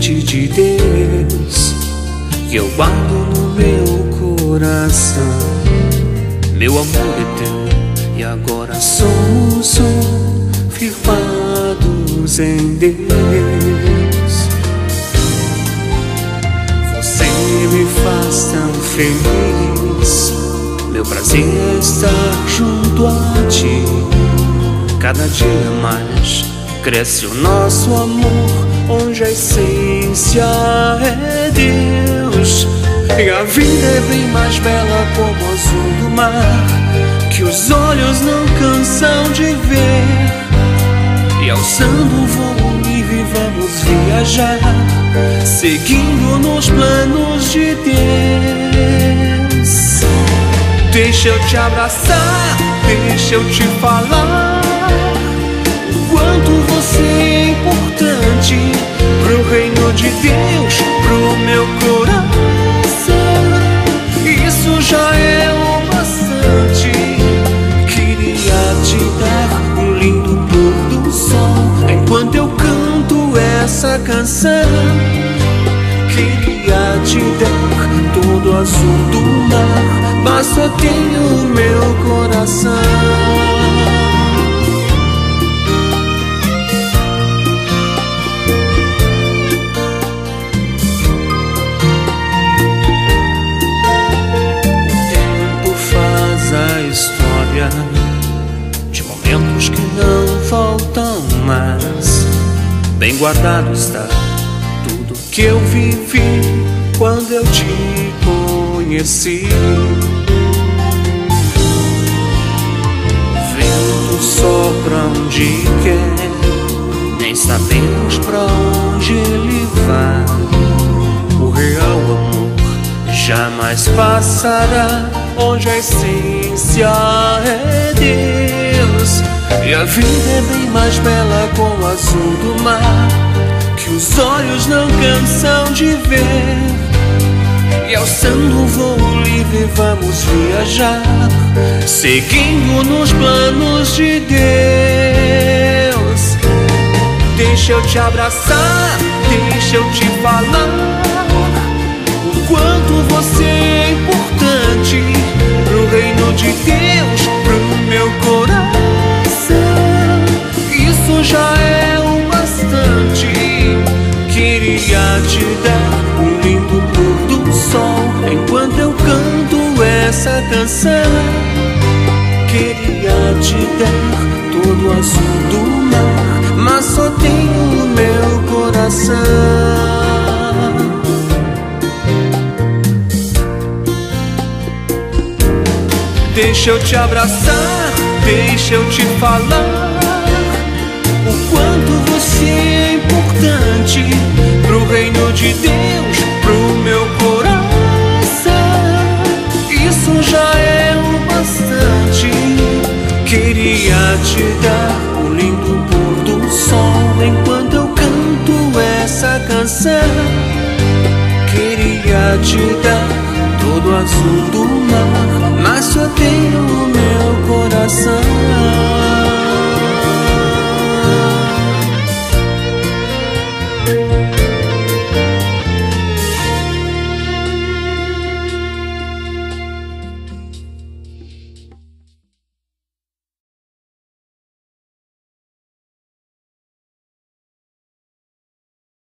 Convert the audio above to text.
de Deus que eu guardo no meu coração. Meu amor é teu e agora somos um, firmados em Deus. Você me faz tão feliz. Meu prazer é estar junto a ti. Cada dia mais cresce o nosso amor, onde a essência é Deus. E a vida é bem mais bela como o azul do mar, que os olhos não cansam de ver. E alçando o volume, vamos viajar, seguindo nos planos de Deus. Deixa eu te abraçar, deixa eu te falar quanto você é importante pro reino de Deus, pro meu coração. Isso já é o bastante. Queria te dar um lindo pôr do sol enquanto eu canto essa canção. Queria te dar todo azul do mar, mas só tenho meu coração. Mais. Bem guardado está tudo que eu vivi quando eu te conheci. Vento sopra onde quer, nem sabemos pra onde ele vai. O real amor jamais passará onde a essência é Deus. E a vida é bem mais bela com o azul do mar, que os olhos não cansam de ver. E alçando o voo livre vamos viajar, seguindo nos planos de Deus. Deixa eu te abraçar, Queria te dar todo o azul do mar, mas só tenho o meu coração. Deixa eu te abraçar, deixa eu te falar Dar um lindo pôr do sol enquanto eu canto essa canção. Queria te dar todo azul do